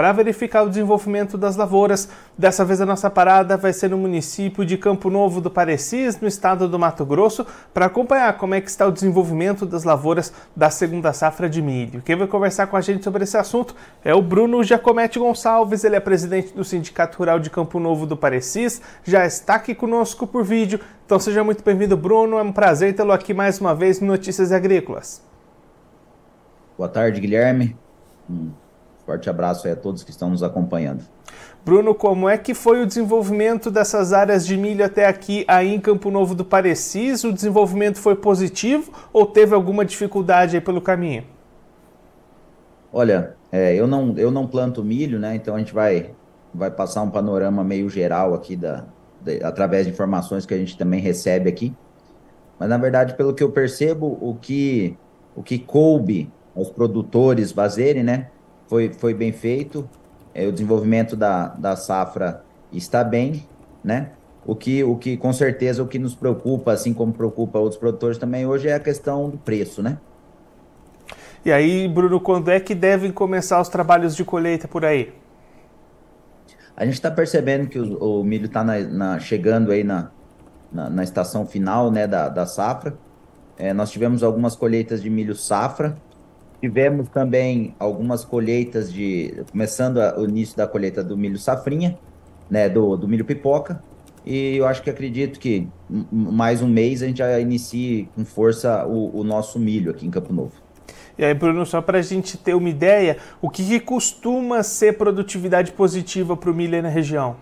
para verificar o desenvolvimento das lavouras. Dessa vez a nossa parada vai ser no município de Campo Novo do Parecis, no estado do Mato Grosso, para acompanhar como é que está o desenvolvimento das lavouras da segunda safra de milho. Quem vai conversar com a gente sobre esse assunto é o Bruno Giacometti Gonçalves, ele é presidente do Sindicato Rural de Campo Novo do Parecis, já está aqui conosco por vídeo. Então seja muito bem-vindo, Bruno. É um prazer tê-lo aqui mais uma vez no Notícias Agrícolas. Boa tarde, Guilherme. Forte abraço a todos que estão nos acompanhando. Bruno, como é que foi o desenvolvimento dessas áreas de milho até aqui aí em Campo Novo do Parecis? O desenvolvimento foi positivo ou teve alguma dificuldade aí pelo caminho? Olha, é, eu, não, eu não planto milho, né? Então a gente vai, vai passar um panorama meio geral aqui da, de, através de informações que a gente também recebe aqui. Mas na verdade, pelo que eu percebo, o que, o que coube aos produtores fazerem, né? Foi, foi bem feito, é, o desenvolvimento da, da safra está bem, né? O que, o que com certeza o que nos preocupa, assim como preocupa outros produtores também hoje, é a questão do preço, né? E aí, Bruno, quando é que devem começar os trabalhos de colheita por aí? A gente está percebendo que o, o milho está chegando aí na, na, na, estação final né, da, da safra. É, nós tivemos algumas colheitas de milho safra, Tivemos também algumas colheitas de. Começando a, o início da colheita do milho safrinha, né? Do, do milho pipoca. E eu acho que acredito que mais um mês a gente já inicie com força o, o nosso milho aqui em Campo Novo. E aí, Bruno, só para a gente ter uma ideia, o que, que costuma ser produtividade positiva para o milho aí na região?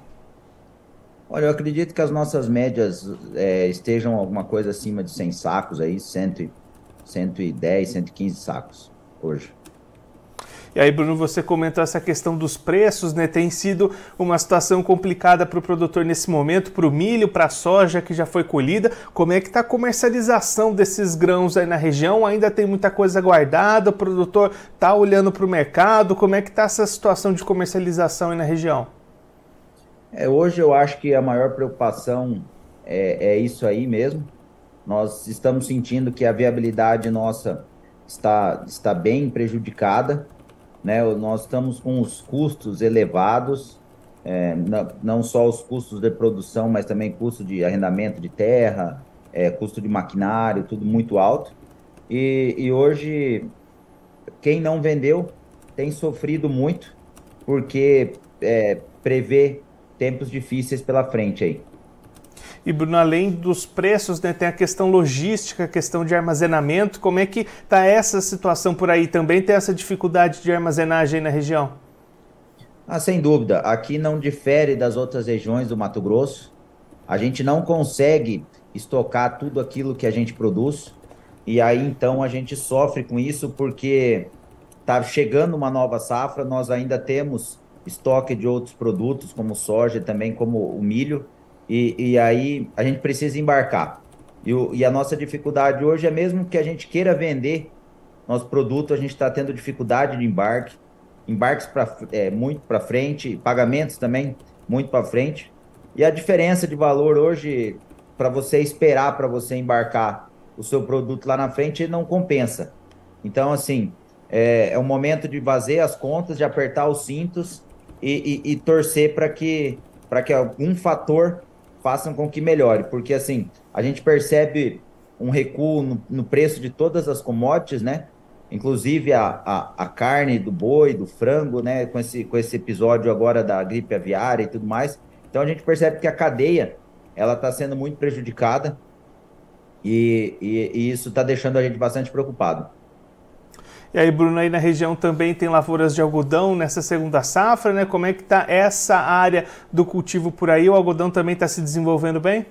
Olha, eu acredito que as nossas médias é, estejam alguma coisa acima de 100 sacos aí, 100, 110, 115 sacos hoje. E aí, Bruno, você comentou essa questão dos preços, né? Tem sido uma situação complicada para o produtor nesse momento, para o milho, para a soja que já foi colhida. Como é que está a comercialização desses grãos aí na região? Ainda tem muita coisa guardada? O produtor está olhando para o mercado? Como é que está essa situação de comercialização aí na região? É, hoje eu acho que a maior preocupação é, é isso aí mesmo. Nós estamos sentindo que a viabilidade nossa está, está bem prejudicada. Né? Nós estamos com os custos elevados, é, não, não, só os custos de produção, mas também custo de arrendamento de terra, é, custo de maquinário, tudo muito alto. E, e hoje, quem não vendeu tem sofrido muito, porque é, prevê tempos difíceis pela frente aí. E Bruno, além dos preços, né, tem a questão logística, a questão de armazenamento. Como é que está essa situação por aí? Também tem essa dificuldade de armazenagem na região? Ah, sem dúvida. Aqui não difere das outras regiões do Mato Grosso. A gente não consegue estocar tudo aquilo que a gente produz. E aí então a gente sofre com isso porque está chegando uma nova safra, nós ainda temos estoque de outros produtos, como soja, também como o milho, e, e aí a gente precisa embarcar. E, o, e a nossa dificuldade hoje é mesmo que a gente queira vender nosso produto, a gente está tendo dificuldade de embarque, embarques pra, é, muito para frente, pagamentos também muito para frente. E a diferença de valor hoje, para você esperar para você embarcar o seu produto lá na frente, não compensa. Então, assim, é, é o momento de fazer as contas, de apertar os cintos e, e, e torcer para que, que algum fator façam com que melhore, porque assim, a gente percebe um recuo no, no preço de todas as commodities, né? Inclusive a, a, a, carne do boi, do frango, né? Com esse, com esse episódio agora da gripe aviária e tudo mais. Então a gente percebe que a cadeia ela está sendo muito prejudicada e, e, e isso está deixando a gente bastante preocupado. E aí, Bruno, aí na região também tem lavouras de algodão nessa segunda safra, né? Como é que está essa área do cultivo por aí? O algodão também está se desenvolvendo bem?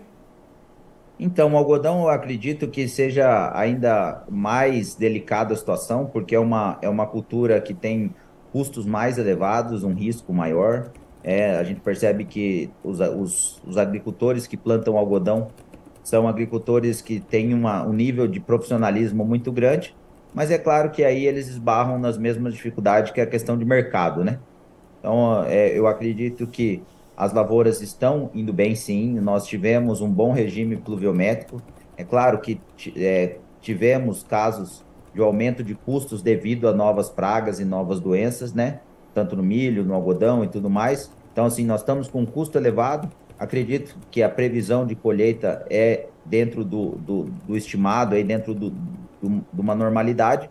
Então, o algodão eu acredito que seja ainda mais delicada a situação, porque é uma, é uma cultura que tem custos mais elevados, um risco maior. É, a gente percebe que os, os, os agricultores que plantam algodão são agricultores que têm uma, um nível de profissionalismo muito grande, mas é claro que aí eles esbarram nas mesmas dificuldades que a questão de mercado, né? Então, é, eu acredito que as lavouras estão indo bem sim, nós tivemos um bom regime pluviométrico. É claro que é, tivemos casos de aumento de custos devido a novas pragas e novas doenças, né? Tanto no milho, no algodão e tudo mais. Então, assim, nós estamos com um custo elevado. Acredito que a previsão de colheita é dentro do, do, do estimado, aí dentro do, do, de uma normalidade.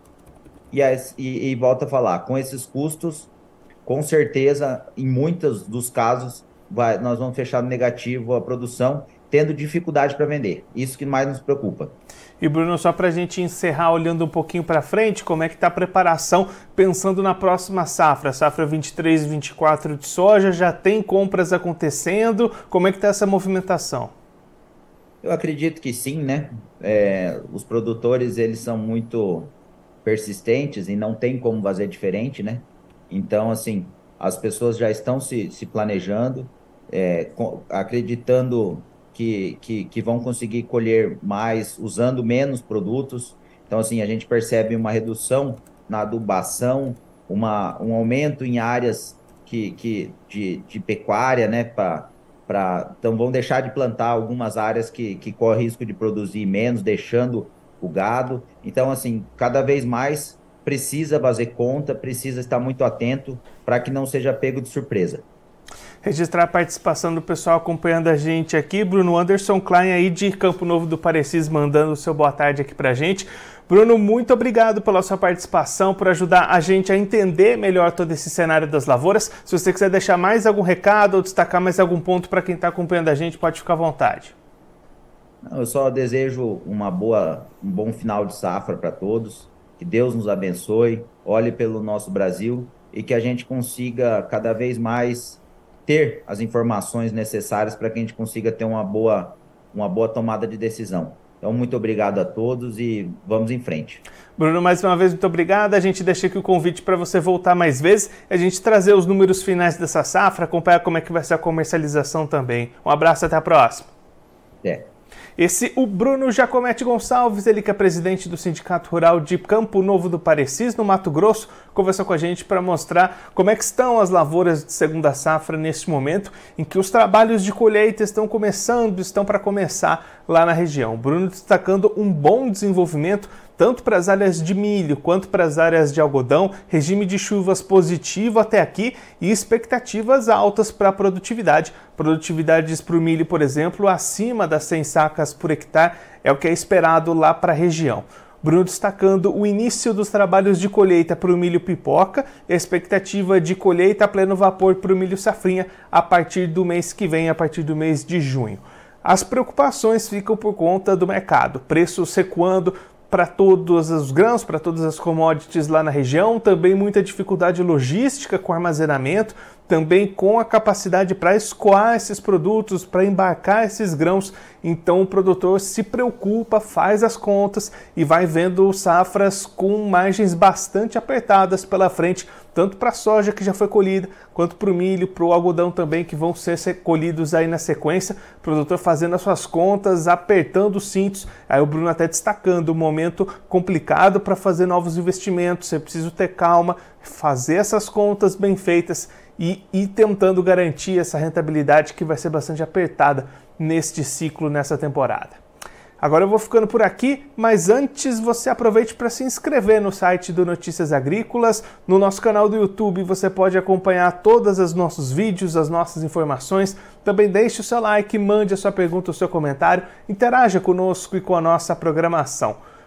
E, e, e volta a falar, com esses custos, com certeza, em muitos dos casos, vai, nós vamos fechar no negativo a produção, tendo dificuldade para vender. Isso que mais nos preocupa. E Bruno, só para a gente encerrar olhando um pouquinho para frente, como é que está a preparação pensando na próxima safra, safra 23 e 24 de soja, já tem compras acontecendo, como é que está essa movimentação? Eu acredito que sim, né? É, os produtores, eles são muito persistentes e não tem como fazer diferente, né? Então, assim, as pessoas já estão se, se planejando, é, com, acreditando que, que, que vão conseguir colher mais usando menos produtos. Então, assim, a gente percebe uma redução na adubação, uma, um aumento em áreas que, que, de, de pecuária, né? Então, vão deixar de plantar algumas áreas que, que correm risco de produzir menos, deixando o gado. Então, assim, cada vez mais precisa fazer conta, precisa estar muito atento para que não seja pego de surpresa registrar a participação do pessoal acompanhando a gente aqui. Bruno Anderson Klein aí de Campo Novo do Parecis mandando o seu boa tarde aqui pra gente. Bruno, muito obrigado pela sua participação, por ajudar a gente a entender melhor todo esse cenário das lavouras. Se você quiser deixar mais algum recado ou destacar mais algum ponto para quem está acompanhando a gente, pode ficar à vontade. Eu só desejo uma boa, um bom final de safra para todos. Que Deus nos abençoe, olhe pelo nosso Brasil e que a gente consiga cada vez mais ter as informações necessárias para que a gente consiga ter uma boa, uma boa tomada de decisão. Então, muito obrigado a todos e vamos em frente. Bruno, mais uma vez, muito obrigado. A gente deixa aqui o convite para você voltar mais vezes e a gente trazer os números finais dessa safra, acompanhar como é que vai ser a comercialização também. Um abraço, até a próxima. É. Esse, o Bruno Jacomete Gonçalves, ele que é presidente do Sindicato Rural de Campo Novo do Parecis, no Mato Grosso, conversou com a gente para mostrar como é que estão as lavouras de segunda safra neste momento, em que os trabalhos de colheita estão começando, estão para começar lá na região. Bruno destacando um bom desenvolvimento tanto para as áreas de milho quanto para as áreas de algodão, regime de chuvas positivo até aqui e expectativas altas para a produtividade. Produtividades para o milho, por exemplo, acima das 100 sacas por hectare é o que é esperado lá para a região. Bruno destacando o início dos trabalhos de colheita para o milho pipoca e a expectativa de colheita a pleno vapor para o milho safrinha a partir do mês que vem, a partir do mês de junho. As preocupações ficam por conta do mercado, preços recuando, para todos os grãos, para todas as commodities lá na região, também muita dificuldade logística com armazenamento, também com a capacidade para escoar esses produtos, para embarcar esses grãos. Então o produtor se preocupa, faz as contas e vai vendo safras com margens bastante apertadas pela frente, tanto para a soja que já foi colhida, quanto para o milho, para o algodão também, que vão ser colhidos aí na sequência. O produtor fazendo as suas contas, apertando os cintos. Aí o Bruno até destacando o momento complicado para fazer novos investimentos. É preciso ter calma, fazer essas contas bem feitas e ir tentando garantir essa rentabilidade que vai ser bastante apertada neste ciclo, nessa temporada. Agora eu vou ficando por aqui, mas antes você aproveite para se inscrever no site do Notícias Agrícolas, no nosso canal do YouTube você pode acompanhar todos os nossos vídeos, as nossas informações. Também deixe o seu like, mande a sua pergunta, o seu comentário, interaja conosco e com a nossa programação.